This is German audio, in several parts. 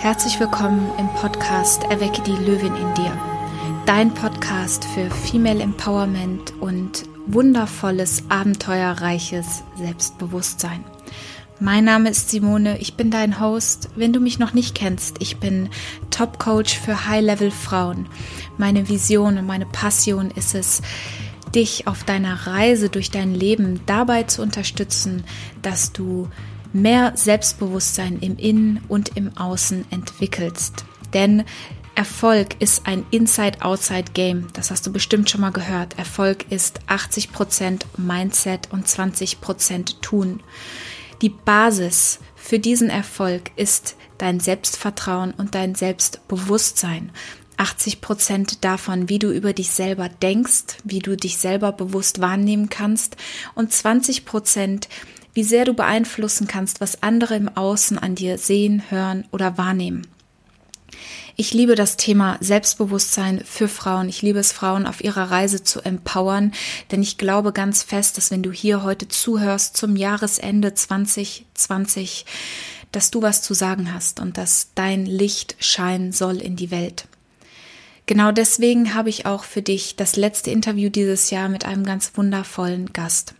Herzlich willkommen im Podcast Erwecke die Löwin in dir. Dein Podcast für Female Empowerment und wundervolles, abenteuerreiches Selbstbewusstsein. Mein Name ist Simone, ich bin dein Host. Wenn du mich noch nicht kennst, ich bin Top Coach für High-Level Frauen. Meine Vision und meine Passion ist es, dich auf deiner Reise durch dein Leben dabei zu unterstützen, dass du mehr Selbstbewusstsein im Innen und im Außen entwickelst. Denn Erfolg ist ein Inside-Outside-Game. Das hast du bestimmt schon mal gehört. Erfolg ist 80% Mindset und 20% Tun. Die Basis für diesen Erfolg ist dein Selbstvertrauen und dein Selbstbewusstsein. 80 Prozent davon, wie du über dich selber denkst, wie du dich selber bewusst wahrnehmen kannst und 20 Prozent, wie sehr du beeinflussen kannst, was andere im Außen an dir sehen, hören oder wahrnehmen. Ich liebe das Thema Selbstbewusstsein für Frauen. Ich liebe es, Frauen auf ihrer Reise zu empowern, denn ich glaube ganz fest, dass wenn du hier heute zuhörst zum Jahresende 2020, dass du was zu sagen hast und dass dein Licht scheinen soll in die Welt. Genau deswegen habe ich auch für dich das letzte Interview dieses Jahr mit einem ganz wundervollen Gast.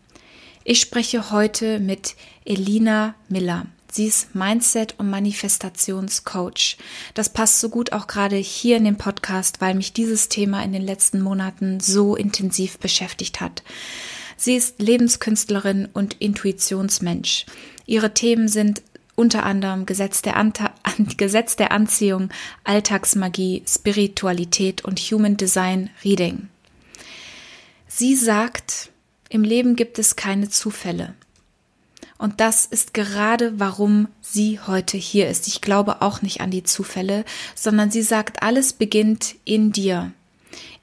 Ich spreche heute mit Elina Miller. Sie ist Mindset- und Manifestationscoach. Das passt so gut auch gerade hier in dem Podcast, weil mich dieses Thema in den letzten Monaten so intensiv beschäftigt hat. Sie ist Lebenskünstlerin und Intuitionsmensch. Ihre Themen sind unter anderem Gesetz der, Anta Gesetz der Anziehung, Alltagsmagie, Spiritualität und Human Design Reading. Sie sagt, im Leben gibt es keine Zufälle. Und das ist gerade, warum sie heute hier ist. Ich glaube auch nicht an die Zufälle, sondern sie sagt, alles beginnt in dir.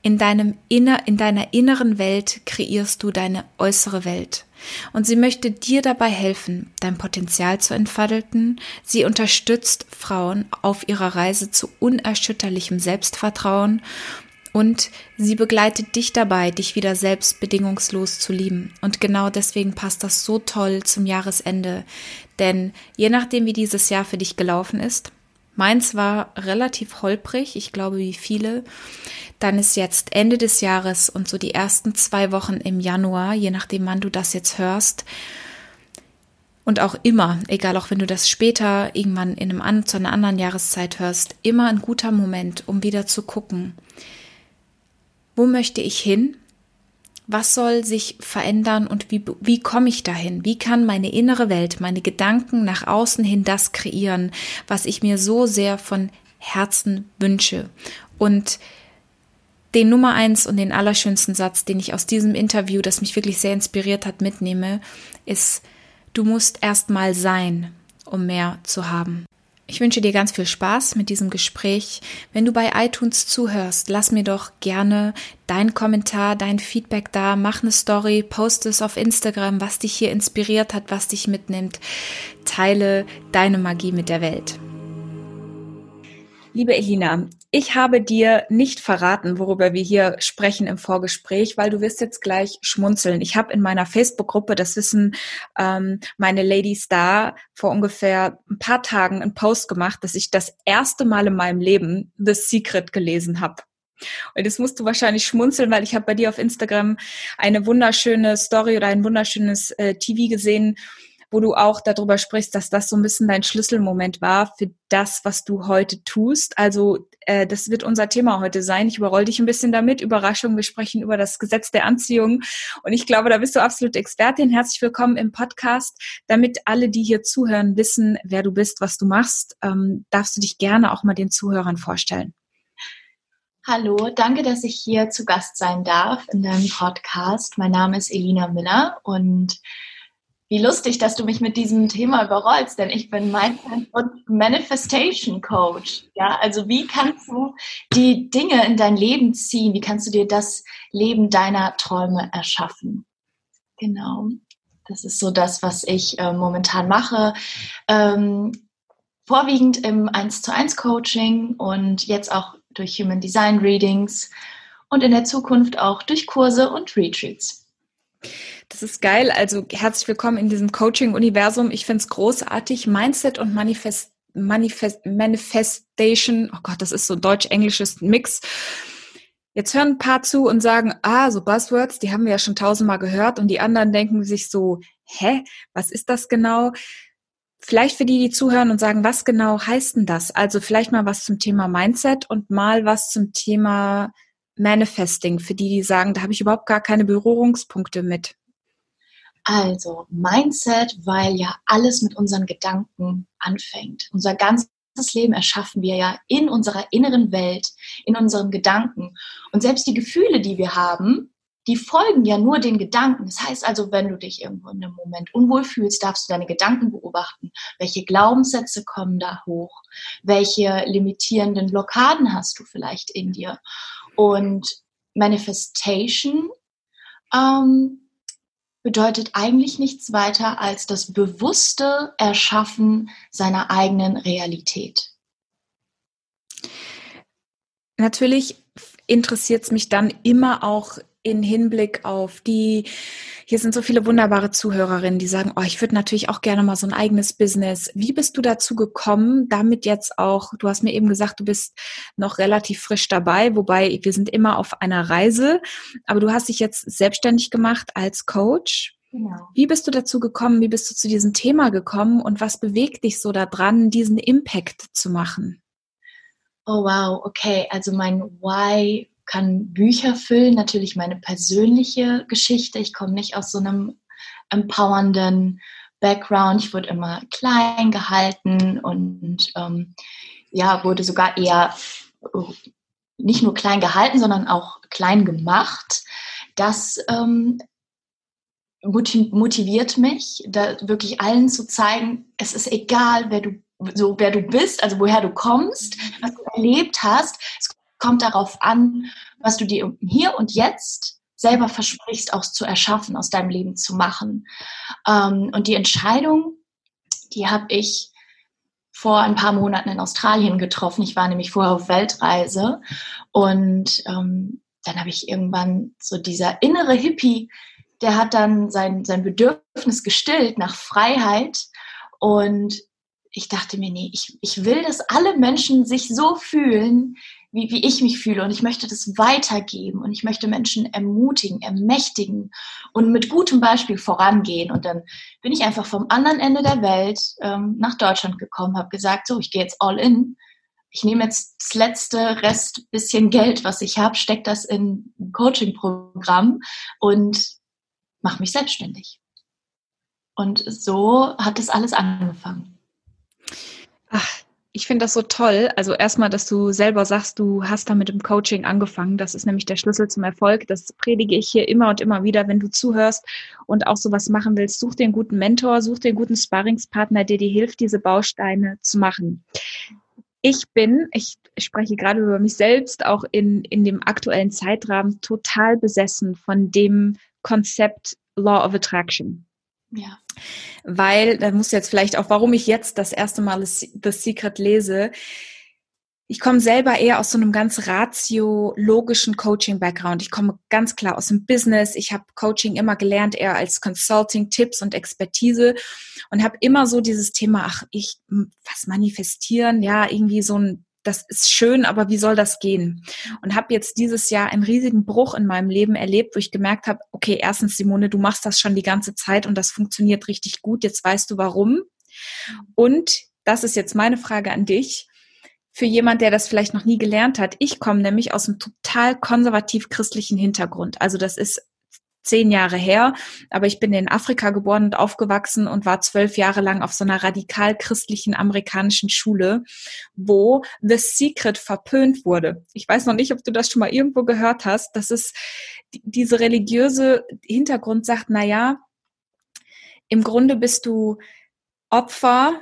In deinem inner, in deiner inneren Welt kreierst du deine äußere Welt. Und sie möchte dir dabei helfen, dein Potenzial zu entfalten. Sie unterstützt Frauen auf ihrer Reise zu unerschütterlichem Selbstvertrauen und sie begleitet dich dabei, dich wieder selbst bedingungslos zu lieben. Und genau deswegen passt das so toll zum Jahresende. Denn je nachdem, wie dieses Jahr für dich gelaufen ist, meins war relativ holprig, ich glaube wie viele, dann ist jetzt Ende des Jahres und so die ersten zwei Wochen im Januar, je nachdem, wann du das jetzt hörst, und auch immer, egal auch wenn du das später irgendwann in einem, zu einer anderen Jahreszeit hörst, immer ein guter Moment, um wieder zu gucken, wo möchte ich hin? Was soll sich verändern und wie, wie komme ich dahin? Wie kann meine innere Welt, meine Gedanken nach außen hin das kreieren, was ich mir so sehr von Herzen wünsche? Und den Nummer eins und den allerschönsten Satz, den ich aus diesem Interview, das mich wirklich sehr inspiriert hat, mitnehme, ist, du musst erst mal sein, um mehr zu haben. Ich wünsche dir ganz viel Spaß mit diesem Gespräch. Wenn du bei iTunes zuhörst, lass mir doch gerne dein Kommentar, dein Feedback da, mach eine Story, post es auf Instagram, was dich hier inspiriert hat, was dich mitnimmt. Teile deine Magie mit der Welt. Liebe Elina, ich habe dir nicht verraten, worüber wir hier sprechen im Vorgespräch, weil du wirst jetzt gleich schmunzeln. Ich habe in meiner Facebook-Gruppe, das wissen ähm, meine Ladies da, vor ungefähr ein paar Tagen einen Post gemacht, dass ich das erste Mal in meinem Leben The Secret gelesen habe. Und das musst du wahrscheinlich schmunzeln, weil ich habe bei dir auf Instagram eine wunderschöne Story oder ein wunderschönes äh, TV gesehen, wo du auch darüber sprichst, dass das so ein bisschen dein Schlüsselmoment war für das, was du heute tust. Also äh, das wird unser Thema heute sein. Ich überroll dich ein bisschen damit. Überraschung, wir sprechen über das Gesetz der Anziehung. Und ich glaube, da bist du absolut Expertin. Herzlich willkommen im Podcast. Damit alle, die hier zuhören, wissen, wer du bist, was du machst, ähm, darfst du dich gerne auch mal den Zuhörern vorstellen. Hallo, danke, dass ich hier zu Gast sein darf in deinem Podcast. Mein Name ist Elina Miller und wie lustig, dass du mich mit diesem Thema überrollst, denn ich bin Mindset und Manifestation Coach. Ja, also wie kannst du die Dinge in dein Leben ziehen? Wie kannst du dir das Leben deiner Träume erschaffen? Genau. Das ist so das, was ich äh, momentan mache. Ähm, vorwiegend im 1 zu 1 Coaching und jetzt auch durch Human Design Readings und in der Zukunft auch durch Kurse und Retreats. Das ist geil. Also herzlich willkommen in diesem Coaching-Universum. Ich finde es großartig. Mindset und Manifest Manifest, Manifestation, oh Gott, das ist so deutsch-englisches Mix. Jetzt hören ein paar zu und sagen, ah, so Buzzwords, die haben wir ja schon tausendmal gehört und die anderen denken sich so, hä, was ist das genau? Vielleicht für die, die zuhören und sagen, was genau heißt denn das? Also vielleicht mal was zum Thema Mindset und mal was zum Thema Manifesting, für die, die sagen, da habe ich überhaupt gar keine Berührungspunkte mit. Also Mindset, weil ja alles mit unseren Gedanken anfängt. Unser ganzes Leben erschaffen wir ja in unserer inneren Welt, in unseren Gedanken. Und selbst die Gefühle, die wir haben, die folgen ja nur den Gedanken. Das heißt also, wenn du dich irgendwo in einem Moment unwohl fühlst, darfst du deine Gedanken beobachten. Welche Glaubenssätze kommen da hoch? Welche limitierenden Blockaden hast du vielleicht in dir? Und Manifestation ähm, bedeutet eigentlich nichts weiter als das bewusste Erschaffen seiner eigenen Realität. Natürlich interessiert es mich dann immer auch in Hinblick auf die, hier sind so viele wunderbare Zuhörerinnen, die sagen, oh, ich würde natürlich auch gerne mal so ein eigenes Business. Wie bist du dazu gekommen, damit jetzt auch, du hast mir eben gesagt, du bist noch relativ frisch dabei, wobei wir sind immer auf einer Reise, aber du hast dich jetzt selbstständig gemacht als Coach. Genau. Wie bist du dazu gekommen? Wie bist du zu diesem Thema gekommen und was bewegt dich so daran, diesen Impact zu machen? Oh wow, okay. Also mein Why kann Bücher füllen, natürlich meine persönliche Geschichte. Ich komme nicht aus so einem empowernden Background. Ich wurde immer klein gehalten und ähm, ja, wurde sogar eher äh, nicht nur klein gehalten, sondern auch klein gemacht. Das ähm, motiviert mich, da wirklich allen zu zeigen, es ist egal, wer du so wer du bist, also woher du kommst, was du erlebt hast. Es kommt darauf an, was du dir hier und jetzt selber versprichst, auch zu erschaffen, aus deinem Leben zu machen. Ähm, und die Entscheidung, die habe ich vor ein paar Monaten in Australien getroffen. Ich war nämlich vorher auf Weltreise und ähm, dann habe ich irgendwann so dieser innere Hippie, der hat dann sein, sein Bedürfnis gestillt nach Freiheit und ich dachte mir, nee, ich, ich will, dass alle Menschen sich so fühlen, wie, wie ich mich fühle. Und ich möchte das weitergeben. Und ich möchte Menschen ermutigen, ermächtigen und mit gutem Beispiel vorangehen. Und dann bin ich einfach vom anderen Ende der Welt ähm, nach Deutschland gekommen, habe gesagt, so, ich gehe jetzt all in. Ich nehme jetzt das letzte Rest bisschen Geld, was ich habe, stecke das in ein Coaching-Programm und mache mich selbstständig. Und so hat das alles angefangen. Ich finde das so toll. Also erstmal, dass du selber sagst, du hast da mit dem Coaching angefangen. Das ist nämlich der Schlüssel zum Erfolg. Das predige ich hier immer und immer wieder, wenn du zuhörst und auch sowas machen willst. Such einen guten Mentor, such einen guten Sparringspartner, der dir hilft, diese Bausteine zu machen. Ich bin, ich spreche gerade über mich selbst, auch in, in dem aktuellen Zeitrahmen total besessen von dem Konzept Law of Attraction. Ja. Weil, da muss jetzt vielleicht auch, warum ich jetzt das erste Mal The Secret lese. Ich komme selber eher aus so einem ganz ratio-logischen Coaching-Background. Ich komme ganz klar aus dem Business. Ich habe Coaching immer gelernt, eher als Consulting, Tipps und Expertise und habe immer so dieses Thema, ach, ich, was manifestieren, ja, irgendwie so ein das ist schön, aber wie soll das gehen? Und habe jetzt dieses Jahr einen riesigen Bruch in meinem Leben erlebt, wo ich gemerkt habe, okay, erstens, Simone, du machst das schon die ganze Zeit und das funktioniert richtig gut, jetzt weißt du warum. Und das ist jetzt meine Frage an dich. Für jemand, der das vielleicht noch nie gelernt hat, ich komme nämlich aus einem total konservativ christlichen Hintergrund. Also das ist zehn Jahre her, aber ich bin in Afrika geboren und aufgewachsen und war zwölf Jahre lang auf so einer radikal christlichen amerikanischen Schule, wo The Secret verpönt wurde. Ich weiß noch nicht, ob du das schon mal irgendwo gehört hast, dass es diese religiöse Hintergrund sagt, na ja, im Grunde bist du Opfer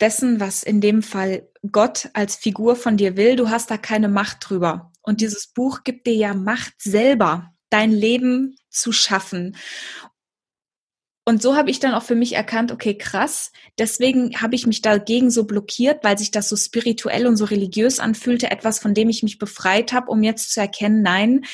dessen, was in dem Fall Gott als Figur von dir will. Du hast da keine Macht drüber. Und dieses Buch gibt dir ja Macht selber dein Leben zu schaffen. Und so habe ich dann auch für mich erkannt, okay, krass, deswegen habe ich mich dagegen so blockiert, weil sich das so spirituell und so religiös anfühlte, etwas, von dem ich mich befreit habe, um jetzt zu erkennen, nein,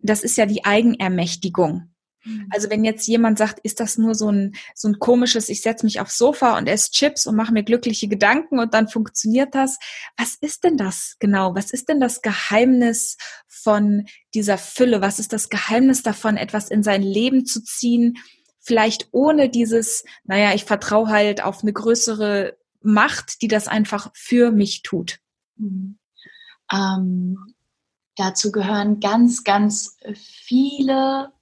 das ist ja die Eigenermächtigung. Mhm. Also wenn jetzt jemand sagt, ist das nur so ein, so ein komisches, ich setze mich aufs Sofa und esse Chips und mache mir glückliche Gedanken und dann funktioniert das. Was ist denn das genau? Was ist denn das Geheimnis von dieser Fülle? Was ist das Geheimnis davon, etwas in sein Leben zu ziehen? Vielleicht ohne dieses, naja, ich vertraue halt auf eine größere Macht, die das einfach für mich tut. Mhm. Ähm, dazu gehören ganz, ganz viele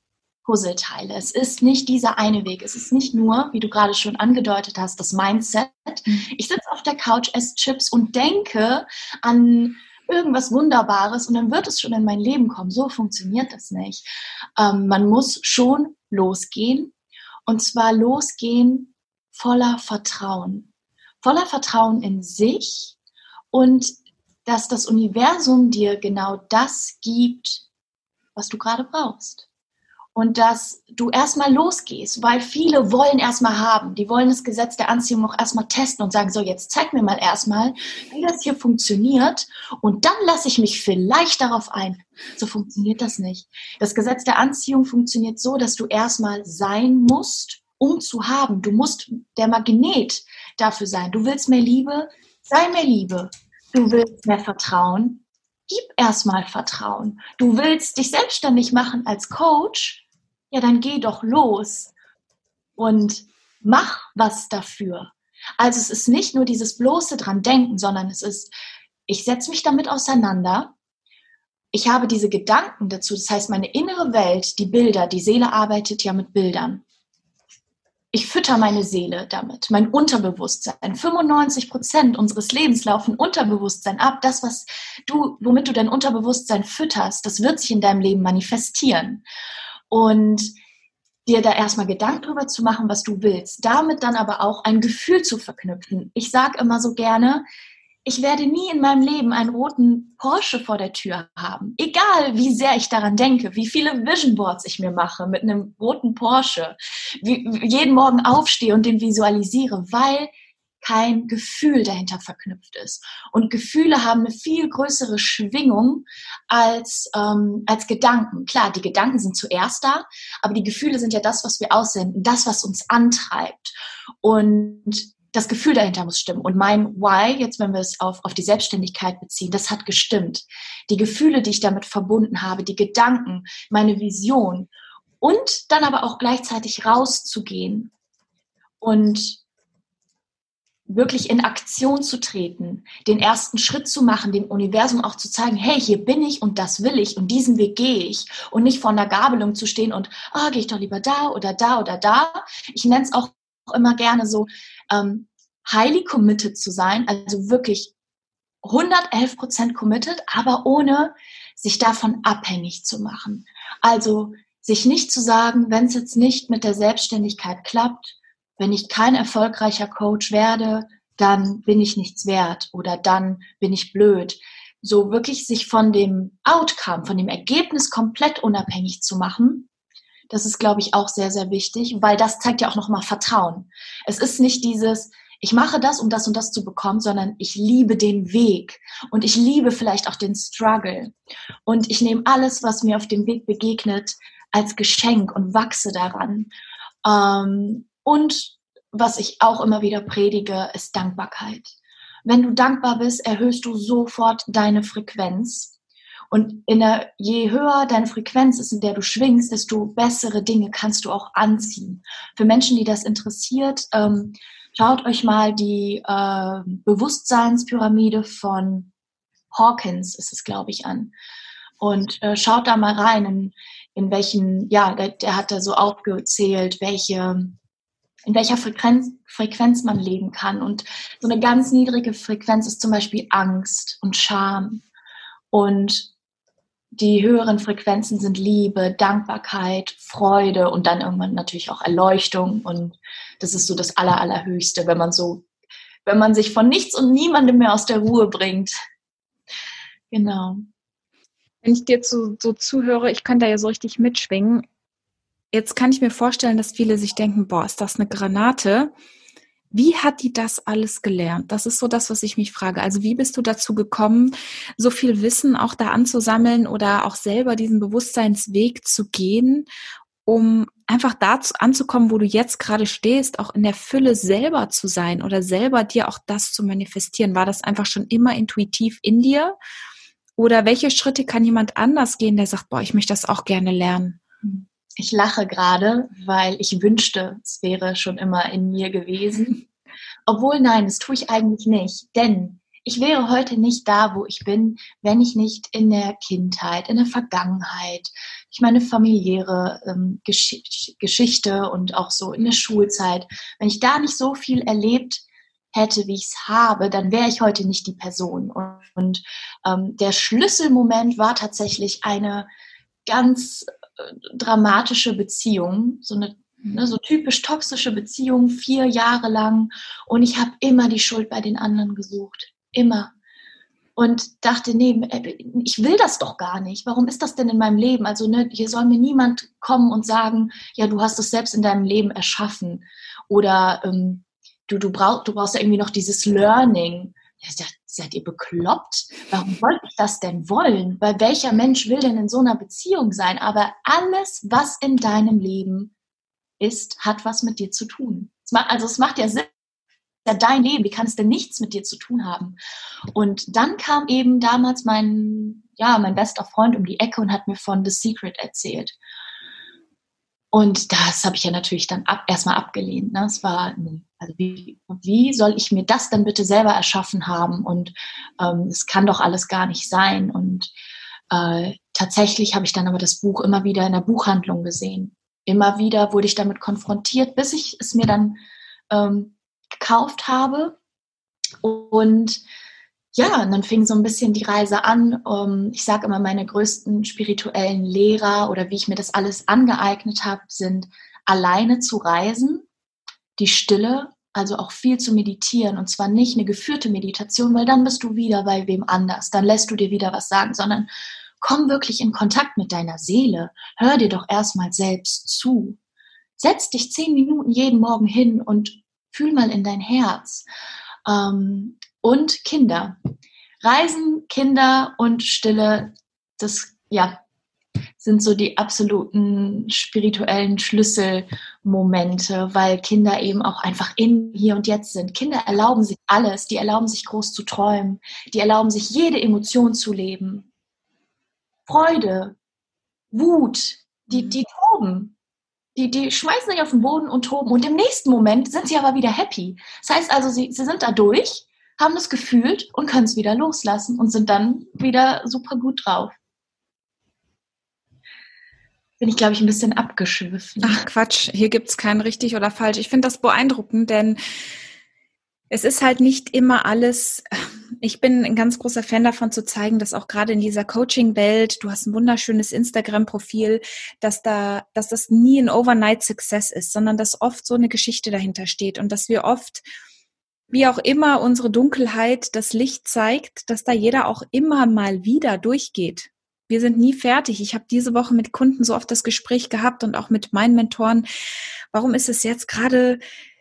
Puzzleteile. Es ist nicht dieser eine Weg. Es ist nicht nur, wie du gerade schon angedeutet hast, das Mindset. Mhm. Ich sitze auf der Couch, esse Chips und denke an irgendwas Wunderbares und dann wird es schon in mein Leben kommen. So funktioniert das nicht. Ähm, man muss schon losgehen und zwar losgehen voller Vertrauen. Voller Vertrauen in sich und dass das Universum dir genau das gibt, was du gerade brauchst und dass du erstmal losgehst, weil viele wollen erstmal haben. Die wollen das Gesetz der Anziehung auch erstmal testen und sagen, so jetzt zeig mir mal erstmal, wie das hier funktioniert und dann lasse ich mich vielleicht darauf ein. So funktioniert das nicht. Das Gesetz der Anziehung funktioniert so, dass du erstmal sein musst, um zu haben. Du musst der Magnet dafür sein. Du willst mehr Liebe, sei mehr Liebe. Du willst mehr Vertrauen, gib erstmal Vertrauen. Du willst dich selbstständig machen als Coach, ja, dann geh doch los und mach was dafür. Also es ist nicht nur dieses bloße dran denken, sondern es ist, ich setze mich damit auseinander. Ich habe diese Gedanken dazu. Das heißt, meine innere Welt, die Bilder, die Seele arbeitet ja mit Bildern. Ich fütter meine Seele damit, mein Unterbewusstsein. 95 Prozent unseres Lebens laufen Unterbewusstsein ab. Das, was du, womit du dein Unterbewusstsein fütterst, das wird sich in deinem Leben manifestieren und dir da erstmal Gedanken drüber zu machen, was du willst. Damit dann aber auch ein Gefühl zu verknüpfen. Ich sage immer so gerne, ich werde nie in meinem Leben einen roten Porsche vor der Tür haben. Egal, wie sehr ich daran denke, wie viele Vision Boards ich mir mache mit einem roten Porsche, wie jeden Morgen aufstehe und den visualisiere, weil kein Gefühl dahinter verknüpft ist. Und Gefühle haben eine viel größere Schwingung als, ähm, als Gedanken. Klar, die Gedanken sind zuerst da, aber die Gefühle sind ja das, was wir aussenden, das, was uns antreibt. Und das Gefühl dahinter muss stimmen. Und mein Why, jetzt wenn wir es auf, auf die Selbstständigkeit beziehen, das hat gestimmt. Die Gefühle, die ich damit verbunden habe, die Gedanken, meine Vision und dann aber auch gleichzeitig rauszugehen und wirklich in Aktion zu treten, den ersten Schritt zu machen, dem Universum auch zu zeigen, hey, hier bin ich und das will ich und diesen Weg gehe ich und nicht vor einer Gabelung zu stehen und, ah, oh, gehe ich doch lieber da oder da oder da. Ich nenne es auch immer gerne so, ähm, highly committed zu sein, also wirklich 111 Prozent committed, aber ohne sich davon abhängig zu machen. Also sich nicht zu sagen, wenn es jetzt nicht mit der Selbstständigkeit klappt, wenn ich kein erfolgreicher Coach werde, dann bin ich nichts wert oder dann bin ich blöd. So wirklich sich von dem Outcome, von dem Ergebnis komplett unabhängig zu machen, das ist, glaube ich, auch sehr, sehr wichtig, weil das zeigt ja auch nochmal Vertrauen. Es ist nicht dieses, ich mache das, um das und das zu bekommen, sondern ich liebe den Weg und ich liebe vielleicht auch den Struggle. Und ich nehme alles, was mir auf dem Weg begegnet, als Geschenk und wachse daran. Ähm, und was ich auch immer wieder predige, ist Dankbarkeit. Wenn du dankbar bist, erhöhst du sofort deine Frequenz. Und der, je höher deine Frequenz ist, in der du schwingst, desto bessere Dinge kannst du auch anziehen. Für Menschen, die das interessiert, ähm, schaut euch mal die äh, Bewusstseinspyramide von Hawkins, ist es, glaube ich, an. Und äh, schaut da mal rein, in, in welchen, ja, der, der hat da so aufgezählt, welche in welcher Frequenz, Frequenz man leben kann. Und so eine ganz niedrige Frequenz ist zum Beispiel Angst und Scham. Und die höheren Frequenzen sind Liebe, Dankbarkeit, Freude und dann irgendwann natürlich auch Erleuchtung. Und das ist so das Aller, Allerhöchste, wenn man so, wenn man sich von nichts und niemandem mehr aus der Ruhe bringt. Genau. Wenn ich dir zu, so zuhöre, ich kann da ja so richtig mitschwingen. Jetzt kann ich mir vorstellen, dass viele sich denken, boah, ist das eine Granate? Wie hat die das alles gelernt? Das ist so das, was ich mich frage. Also wie bist du dazu gekommen, so viel Wissen auch da anzusammeln oder auch selber diesen Bewusstseinsweg zu gehen um einfach da anzukommen, wo du jetzt gerade stehst, auch in der Fülle selber zu sein oder selber dir auch das zu manifestieren? War das einfach schon immer intuitiv in dir? Oder welche Schritte kann jemand anders gehen, der sagt, boah, ich möchte das auch gerne lernen? Ich lache gerade, weil ich wünschte, es wäre schon immer in mir gewesen. Obwohl nein, das tue ich eigentlich nicht. Denn ich wäre heute nicht da, wo ich bin, wenn ich nicht in der Kindheit, in der Vergangenheit, ich meine familiäre ähm, Gesch Geschichte und auch so in der Schulzeit, wenn ich da nicht so viel erlebt hätte, wie ich es habe, dann wäre ich heute nicht die Person. Und, und ähm, der Schlüsselmoment war tatsächlich eine ganz dramatische Beziehung, so eine ne, so typisch toxische Beziehung, vier Jahre lang. Und ich habe immer die Schuld bei den anderen gesucht. Immer. Und dachte, nee, ich will das doch gar nicht. Warum ist das denn in meinem Leben? Also ne, hier soll mir niemand kommen und sagen, ja, du hast es selbst in deinem Leben erschaffen. Oder ähm, du, du, brauch, du brauchst ja irgendwie noch dieses Learning. Dachte, seid ihr bekloppt? Warum wollte ich das denn wollen? Weil welcher Mensch will denn in so einer Beziehung sein? Aber alles, was in deinem Leben ist, hat was mit dir zu tun. Also es macht ja Sinn, ja dein Leben, wie kann es denn nichts mit dir zu tun haben? Und dann kam eben damals mein, ja, mein bester Freund um die Ecke und hat mir von The Secret erzählt. Und das habe ich ja natürlich dann ab, erstmal abgelehnt. Ne? Es war, also wie, wie soll ich mir das denn bitte selber erschaffen haben? Und ähm, es kann doch alles gar nicht sein. Und äh, tatsächlich habe ich dann aber das Buch immer wieder in der Buchhandlung gesehen. Immer wieder wurde ich damit konfrontiert, bis ich es mir dann ähm, gekauft habe. Und ja, und dann fing so ein bisschen die Reise an. Um, ich sage immer, meine größten spirituellen Lehrer oder wie ich mir das alles angeeignet habe, sind alleine zu reisen, die Stille, also auch viel zu meditieren und zwar nicht eine geführte Meditation, weil dann bist du wieder bei wem anders, dann lässt du dir wieder was sagen, sondern komm wirklich in Kontakt mit deiner Seele. Hör dir doch erstmal selbst zu. Setz dich zehn Minuten jeden Morgen hin und fühl mal in dein Herz. Ähm, und Kinder. Reisen, Kinder und Stille, das ja, sind so die absoluten spirituellen Schlüsselmomente, weil Kinder eben auch einfach in hier und jetzt sind. Kinder erlauben sich alles, die erlauben sich groß zu träumen, die erlauben sich jede Emotion zu leben. Freude, Wut, die, die toben, die, die schmeißen sich auf den Boden und toben und im nächsten Moment sind sie aber wieder happy. Das heißt also, sie, sie sind da durch, haben es gefühlt und können es wieder loslassen und sind dann wieder super gut drauf. Bin ich, glaube ich, ein bisschen abgeschwiffen. Ach Quatsch, hier gibt es kein richtig oder falsch. Ich finde das beeindruckend, denn es ist halt nicht immer alles. Ich bin ein ganz großer Fan davon zu zeigen, dass auch gerade in dieser Coaching-Welt, du hast ein wunderschönes Instagram-Profil, dass da, dass das nie ein Overnight-Success ist, sondern dass oft so eine Geschichte dahinter steht und dass wir oft, wie auch immer unsere Dunkelheit das Licht zeigt, dass da jeder auch immer mal wieder durchgeht. Wir sind nie fertig. Ich habe diese Woche mit Kunden so oft das Gespräch gehabt und auch mit meinen Mentoren. Warum ist es jetzt gerade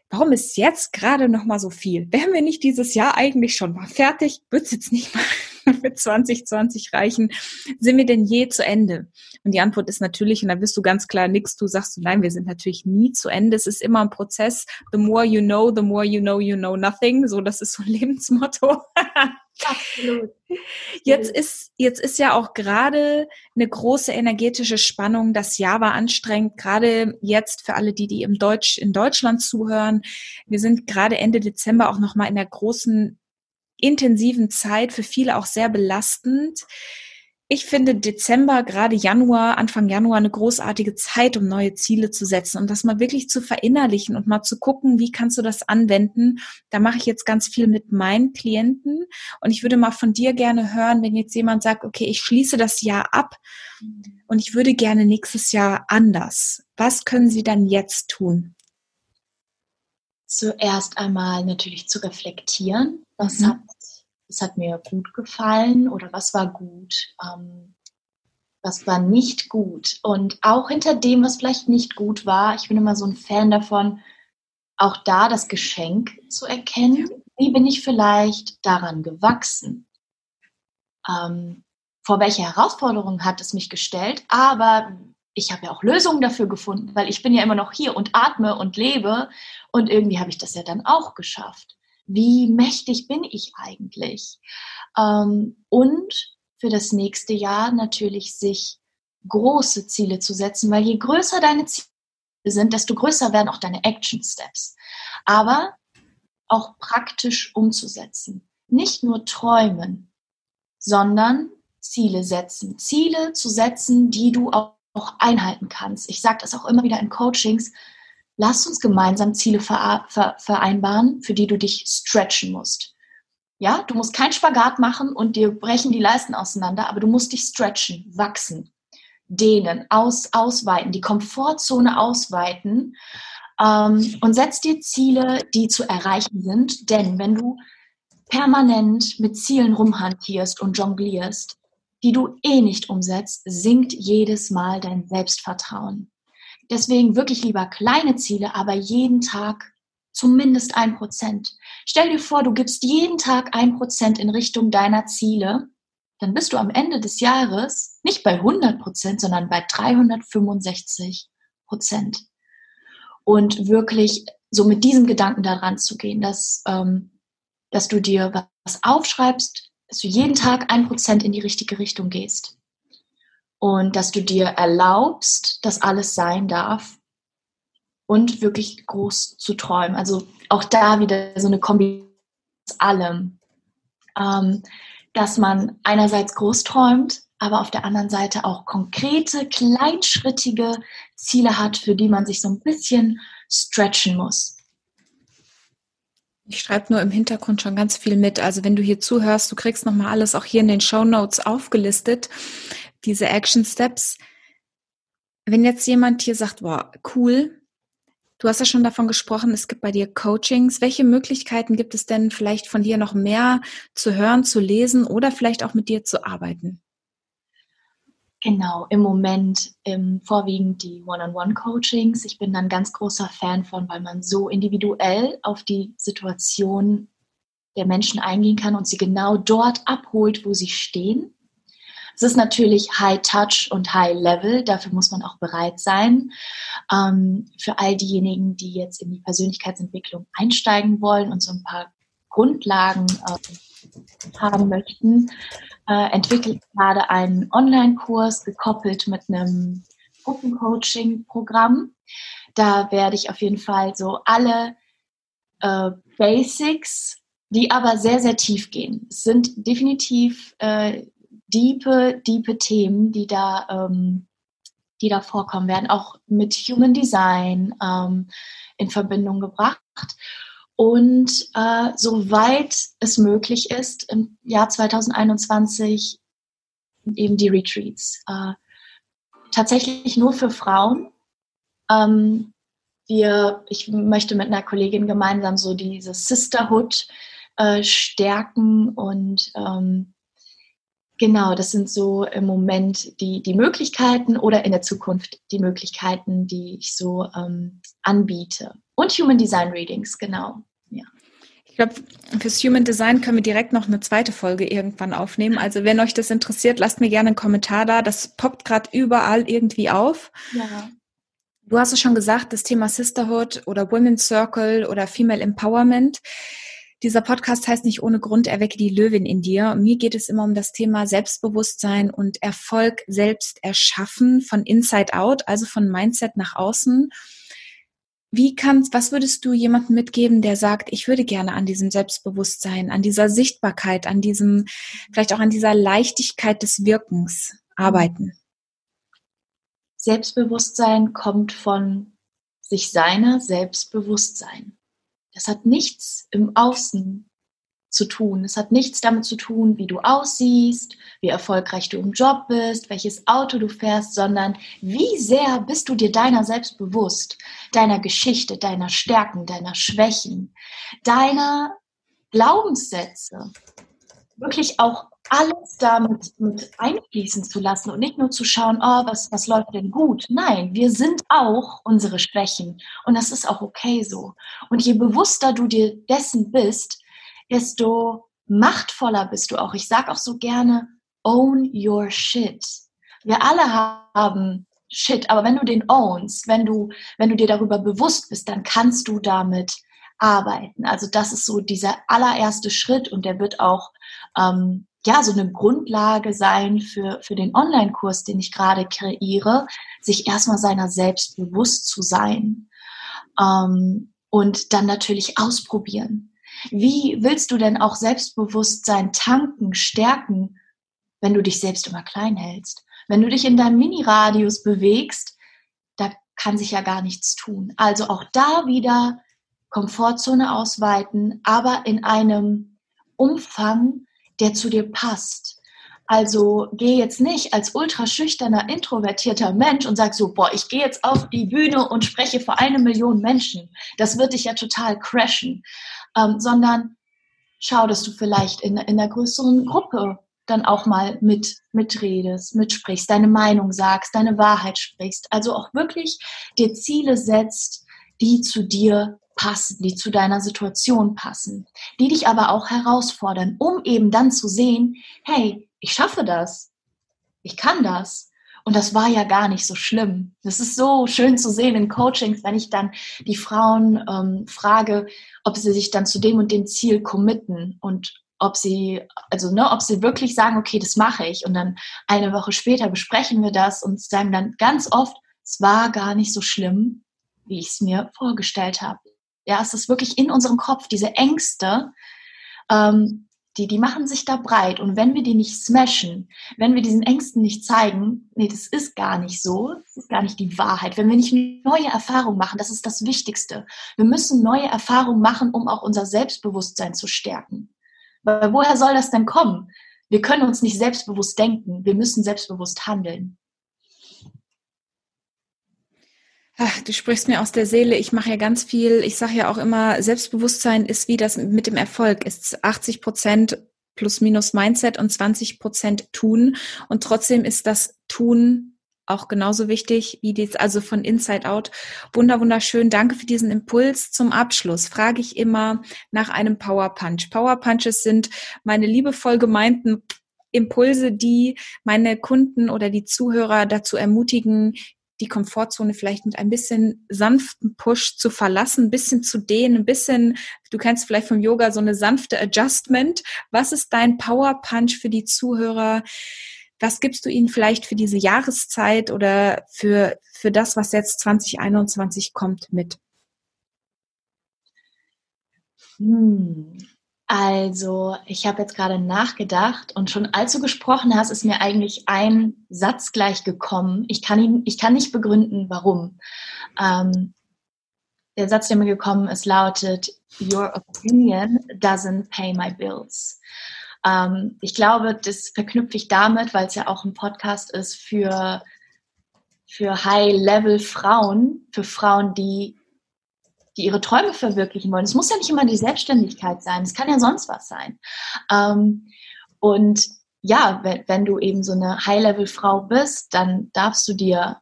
warum ist jetzt gerade noch mal so viel? Wären wir nicht dieses Jahr eigentlich schon mal fertig? Wird es jetzt nicht mal mit 2020 reichen? Sind wir denn je zu Ende? Und die Antwort ist natürlich, und da bist du ganz klar nix, du sagst, nein, wir sind natürlich nie zu Ende. Es ist immer ein Prozess. The more you know, the more you know, you know nothing. So, das ist so ein Lebensmotto. Absolut. Jetzt ist, jetzt ist ja auch gerade eine große energetische Spannung. Das Jahr war anstrengend, gerade jetzt für alle, die, die im Deutsch, in Deutschland zuhören. Wir sind gerade Ende Dezember auch nochmal in der großen, intensiven Zeit, für viele auch sehr belastend ich finde Dezember, gerade Januar, Anfang Januar eine großartige Zeit, um neue Ziele zu setzen und das mal wirklich zu verinnerlichen und mal zu gucken, wie kannst du das anwenden. Da mache ich jetzt ganz viel mit meinen Klienten und ich würde mal von dir gerne hören, wenn jetzt jemand sagt, okay, ich schließe das Jahr ab und ich würde gerne nächstes Jahr anders. Was können Sie dann jetzt tun? Zuerst einmal natürlich zu reflektieren. Was mhm. hat es hat mir gut gefallen oder was war gut, ähm, was war nicht gut. Und auch hinter dem, was vielleicht nicht gut war, ich bin immer so ein Fan davon, auch da das Geschenk zu erkennen. Wie bin ich vielleicht daran gewachsen? Ähm, vor welche Herausforderungen hat es mich gestellt? Aber ich habe ja auch Lösungen dafür gefunden, weil ich bin ja immer noch hier und atme und lebe und irgendwie habe ich das ja dann auch geschafft. Wie mächtig bin ich eigentlich? Ähm, und für das nächste Jahr natürlich sich große Ziele zu setzen, weil je größer deine Ziele sind, desto größer werden auch deine Action Steps. Aber auch praktisch umzusetzen. Nicht nur träumen, sondern Ziele setzen. Ziele zu setzen, die du auch einhalten kannst. Ich sage das auch immer wieder in Coachings. Lass uns gemeinsam Ziele vereinbaren, für die du dich stretchen musst. Ja, du musst keinen Spagat machen und dir brechen die Leisten auseinander, aber du musst dich stretchen, wachsen, dehnen, aus, ausweiten, die Komfortzone ausweiten ähm, und setz dir Ziele, die zu erreichen sind. Denn wenn du permanent mit Zielen rumhantierst und jonglierst, die du eh nicht umsetzt, sinkt jedes Mal dein Selbstvertrauen. Deswegen wirklich lieber kleine Ziele, aber jeden Tag zumindest ein Prozent. Stell dir vor, du gibst jeden Tag ein Prozent in Richtung deiner Ziele, dann bist du am Ende des Jahres nicht bei 100 Prozent, sondern bei 365 Prozent. Und wirklich so mit diesem Gedanken daran zu gehen, dass, ähm, dass du dir was aufschreibst, dass du jeden Tag ein Prozent in die richtige Richtung gehst. Und dass du dir erlaubst, dass alles sein darf und wirklich groß zu träumen. Also auch da wieder so eine Kombination aus allem. Ähm, dass man einerseits groß träumt, aber auf der anderen Seite auch konkrete, kleinschrittige Ziele hat, für die man sich so ein bisschen stretchen muss. Ich schreibe nur im Hintergrund schon ganz viel mit. Also wenn du hier zuhörst, du kriegst nochmal alles auch hier in den Show Notes aufgelistet, diese Action Steps. Wenn jetzt jemand hier sagt, wow, cool, du hast ja schon davon gesprochen, es gibt bei dir Coachings. Welche Möglichkeiten gibt es denn vielleicht von dir noch mehr zu hören, zu lesen oder vielleicht auch mit dir zu arbeiten? Genau, im Moment ähm, vorwiegend die One-on-One-Coachings. Ich bin dann ganz großer Fan von, weil man so individuell auf die Situation der Menschen eingehen kann und sie genau dort abholt, wo sie stehen. Es ist natürlich High Touch und High Level, dafür muss man auch bereit sein. Ähm, für all diejenigen, die jetzt in die Persönlichkeitsentwicklung einsteigen wollen und so ein paar Grundlagen äh, haben möchten, äh, entwickelt gerade einen Online-Kurs gekoppelt mit einem Gruppencoaching-Programm. Da werde ich auf jeden Fall so alle äh, Basics, die aber sehr, sehr tief gehen. Es sind definitiv äh, diepe, diepe Themen, die da, ähm, die da vorkommen werden, auch mit Human Design ähm, in Verbindung gebracht und äh, soweit es möglich ist, im Jahr 2021 eben die Retreats. Äh, tatsächlich nur für Frauen. Ähm, wir, ich möchte mit einer Kollegin gemeinsam so diese Sisterhood äh, stärken und ähm, genau, das sind so im Moment die, die Möglichkeiten oder in der Zukunft die Möglichkeiten, die ich so ähm, anbiete. Und Human Design Readings, genau. Ja. Ich glaube, fürs Human Design können wir direkt noch eine zweite Folge irgendwann aufnehmen. Also wenn euch das interessiert, lasst mir gerne einen Kommentar da. Das poppt gerade überall irgendwie auf. Ja. Du hast es schon gesagt, das Thema Sisterhood oder Women's Circle oder Female Empowerment. Dieser Podcast heißt nicht ohne Grund Erwecke die Löwin in dir. Mir geht es immer um das Thema Selbstbewusstsein und Erfolg selbst erschaffen von Inside Out, also von Mindset nach außen. Wie kannst, was würdest du jemandem mitgeben, der sagt, ich würde gerne an diesem Selbstbewusstsein, an dieser Sichtbarkeit, an diesem, vielleicht auch an dieser Leichtigkeit des Wirkens arbeiten? Selbstbewusstsein kommt von sich seiner Selbstbewusstsein. Das hat nichts im Außen zu tun. Es hat nichts damit zu tun, wie du aussiehst, wie erfolgreich du im Job bist, welches Auto du fährst, sondern wie sehr bist du dir deiner selbst bewusst, deiner Geschichte, deiner Stärken, deiner Schwächen, deiner Glaubenssätze. Wirklich auch alles damit mit einfließen zu lassen und nicht nur zu schauen, oh, was, was läuft denn gut? Nein, wir sind auch unsere Schwächen und das ist auch okay so. Und je bewusster du dir dessen bist, desto machtvoller bist du auch. Ich sage auch so gerne, own your shit. Wir alle haben shit, aber wenn du den ownst, wenn du, wenn du dir darüber bewusst bist, dann kannst du damit arbeiten. Also das ist so dieser allererste Schritt und der wird auch ähm, ja so eine Grundlage sein für, für den Online-Kurs, den ich gerade kreiere, sich erstmal seiner selbst bewusst zu sein ähm, und dann natürlich ausprobieren. Wie willst du denn auch Selbstbewusstsein tanken, stärken, wenn du dich selbst immer klein hältst? Wenn du dich in deinem Mini-Radius bewegst, da kann sich ja gar nichts tun. Also auch da wieder Komfortzone ausweiten, aber in einem Umfang, der zu dir passt. Also geh jetzt nicht als ultra schüchterner, introvertierter Mensch und sag so, boah, ich gehe jetzt auf die Bühne und spreche vor eine Million Menschen. Das wird dich ja total crashen. Ähm, sondern schau, dass du vielleicht in, in einer größeren Gruppe dann auch mal mit, mitredest, mitsprichst, deine Meinung sagst, deine Wahrheit sprichst. Also auch wirklich dir Ziele setzt, die zu dir passen, die zu deiner Situation passen, die dich aber auch herausfordern, um eben dann zu sehen, hey, ich schaffe das, ich kann das. Und das war ja gar nicht so schlimm. Das ist so schön zu sehen in Coachings, wenn ich dann die Frauen ähm, frage, ob sie sich dann zu dem und dem Ziel committen und ob sie, also ne, ob sie wirklich sagen, okay, das mache ich. Und dann eine Woche später besprechen wir das und sagen dann ganz oft, es war gar nicht so schlimm, wie ich es mir vorgestellt habe. Ja, es ist wirklich in unserem Kopf, diese Ängste, ähm, die, die machen sich da breit. Und wenn wir die nicht smashen, wenn wir diesen Ängsten nicht zeigen, nee, das ist gar nicht so, das ist gar nicht die Wahrheit. Wenn wir nicht neue Erfahrungen machen, das ist das Wichtigste. Wir müssen neue Erfahrungen machen, um auch unser Selbstbewusstsein zu stärken. Weil woher soll das denn kommen? Wir können uns nicht selbstbewusst denken, wir müssen selbstbewusst handeln. Ach, du sprichst mir aus der Seele. Ich mache ja ganz viel. Ich sage ja auch immer, Selbstbewusstsein ist wie das mit dem Erfolg. Ist 80 Prozent plus minus Mindset und 20 Prozent Tun. Und trotzdem ist das Tun auch genauso wichtig wie dies, also von Inside Out. Wunder, wunderschön. Danke für diesen Impuls. Zum Abschluss frage ich immer nach einem Power Punch. Power Punches sind meine liebevoll gemeinten Impulse, die meine Kunden oder die Zuhörer dazu ermutigen, die Komfortzone vielleicht mit ein bisschen sanften Push zu verlassen, ein bisschen zu dehnen, ein bisschen, du kennst vielleicht vom Yoga so eine sanfte Adjustment. Was ist dein Power Punch für die Zuhörer? Was gibst du ihnen vielleicht für diese Jahreszeit oder für, für das, was jetzt 2021 kommt, mit? Hm. Also, ich habe jetzt gerade nachgedacht und schon als du gesprochen hast, ist mir eigentlich ein Satz gleich gekommen. Ich kann, ihn, ich kann nicht begründen, warum. Ähm, der Satz, der mir gekommen ist, lautet, Your opinion doesn't pay my bills. Ähm, ich glaube, das verknüpfe ich damit, weil es ja auch ein Podcast ist für, für High-Level-Frauen, für Frauen, die die ihre Träume verwirklichen wollen. Es muss ja nicht immer die Selbstständigkeit sein, es kann ja sonst was sein. Ähm, und ja, wenn, wenn du eben so eine High-Level-Frau bist, dann darfst du dir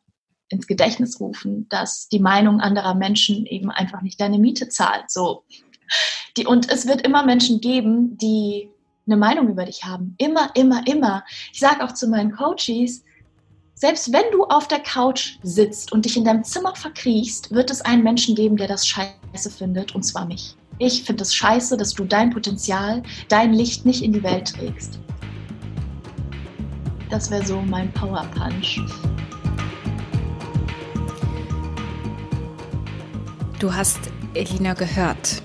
ins Gedächtnis rufen, dass die Meinung anderer Menschen eben einfach nicht deine Miete zahlt. So. Die, und es wird immer Menschen geben, die eine Meinung über dich haben. Immer, immer, immer. Ich sage auch zu meinen Coaches, selbst wenn du auf der Couch sitzt und dich in deinem Zimmer verkriechst, wird es einen Menschen geben, der das scheiße findet, und zwar mich. Ich finde es scheiße, dass du dein Potenzial, dein Licht nicht in die Welt trägst. Das wäre so mein Power Punch. Du hast Elina gehört.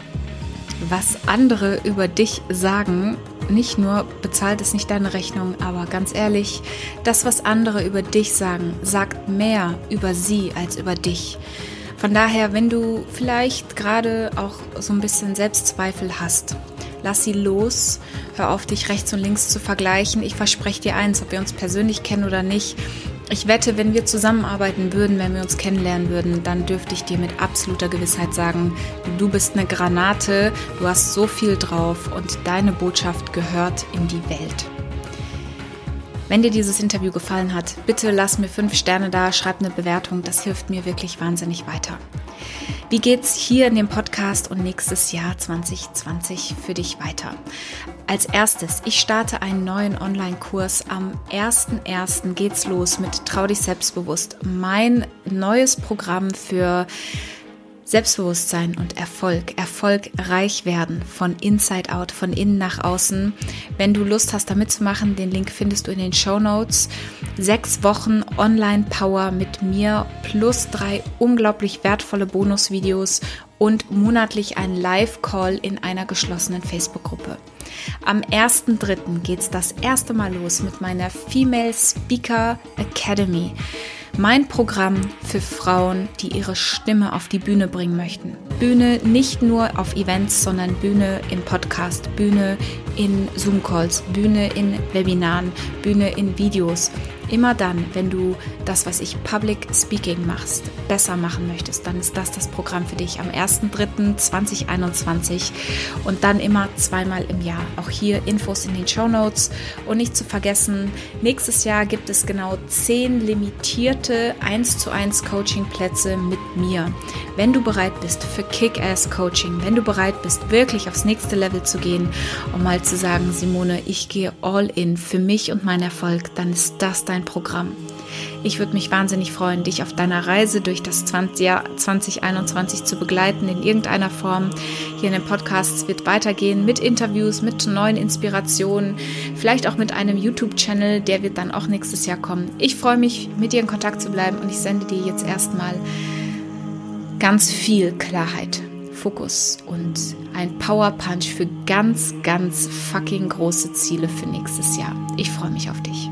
Was andere über dich sagen, nicht nur bezahlt es nicht deine Rechnung, aber ganz ehrlich, das, was andere über dich sagen, sagt mehr über sie als über dich. Von daher, wenn du vielleicht gerade auch so ein bisschen Selbstzweifel hast, lass sie los, hör auf, dich rechts und links zu vergleichen. Ich verspreche dir eins, ob wir uns persönlich kennen oder nicht, ich wette, wenn wir zusammenarbeiten würden, wenn wir uns kennenlernen würden, dann dürfte ich dir mit absoluter Gewissheit sagen, du bist eine Granate, du hast so viel drauf und deine Botschaft gehört in die Welt. Wenn dir dieses Interview gefallen hat, bitte lass mir fünf Sterne da, schreib eine Bewertung, das hilft mir wirklich wahnsinnig weiter. Wie geht's hier in dem Podcast und nächstes Jahr 2020 für dich weiter? Als erstes, ich starte einen neuen Online-Kurs. Am 1.1. geht's los mit Trau dich selbstbewusst. Mein neues Programm für Selbstbewusstsein und Erfolg, Erfolg reich werden von Inside Out, von innen nach außen. Wenn du Lust hast, da mitzumachen, den Link findest du in den Show Notes. Sechs Wochen Online Power mit mir plus drei unglaublich wertvolle Bonusvideos und monatlich ein Live-Call in einer geschlossenen Facebook-Gruppe. Am 1.3. geht es das erste Mal los mit meiner Female Speaker Academy. Mein Programm für Frauen, die ihre Stimme auf die Bühne bringen möchten. Bühne nicht nur auf Events, sondern Bühne im Podcast, Bühne in Zoom-Calls, Bühne in Webinaren, Bühne in Videos. Immer dann, wenn du das, was ich Public Speaking machst, besser machen möchtest, dann ist das das Programm für dich am 1.3.2021 und dann immer zweimal im Jahr. Auch hier Infos in den Show Notes und nicht zu vergessen, nächstes Jahr gibt es genau zehn limitierte 1 zu 1 Coaching Plätze mit mir. Wenn du bereit bist für Kick-Ass Coaching, wenn du bereit bist, wirklich aufs nächste Level zu gehen, um mal zu sagen, Simone, ich gehe all in für mich und meinen Erfolg, dann ist das dein Programm. Ich würde mich wahnsinnig freuen, dich auf deiner Reise durch das 20 Jahr 2021 zu begleiten in irgendeiner Form. Hier in den Podcasts wird weitergehen mit Interviews, mit neuen Inspirationen, vielleicht auch mit einem YouTube-Channel, der wird dann auch nächstes Jahr kommen. Ich freue mich, mit dir in Kontakt zu bleiben und ich sende dir jetzt erstmal ganz viel Klarheit, Fokus und ein Power Punch für ganz, ganz fucking große Ziele für nächstes Jahr. Ich freue mich auf dich.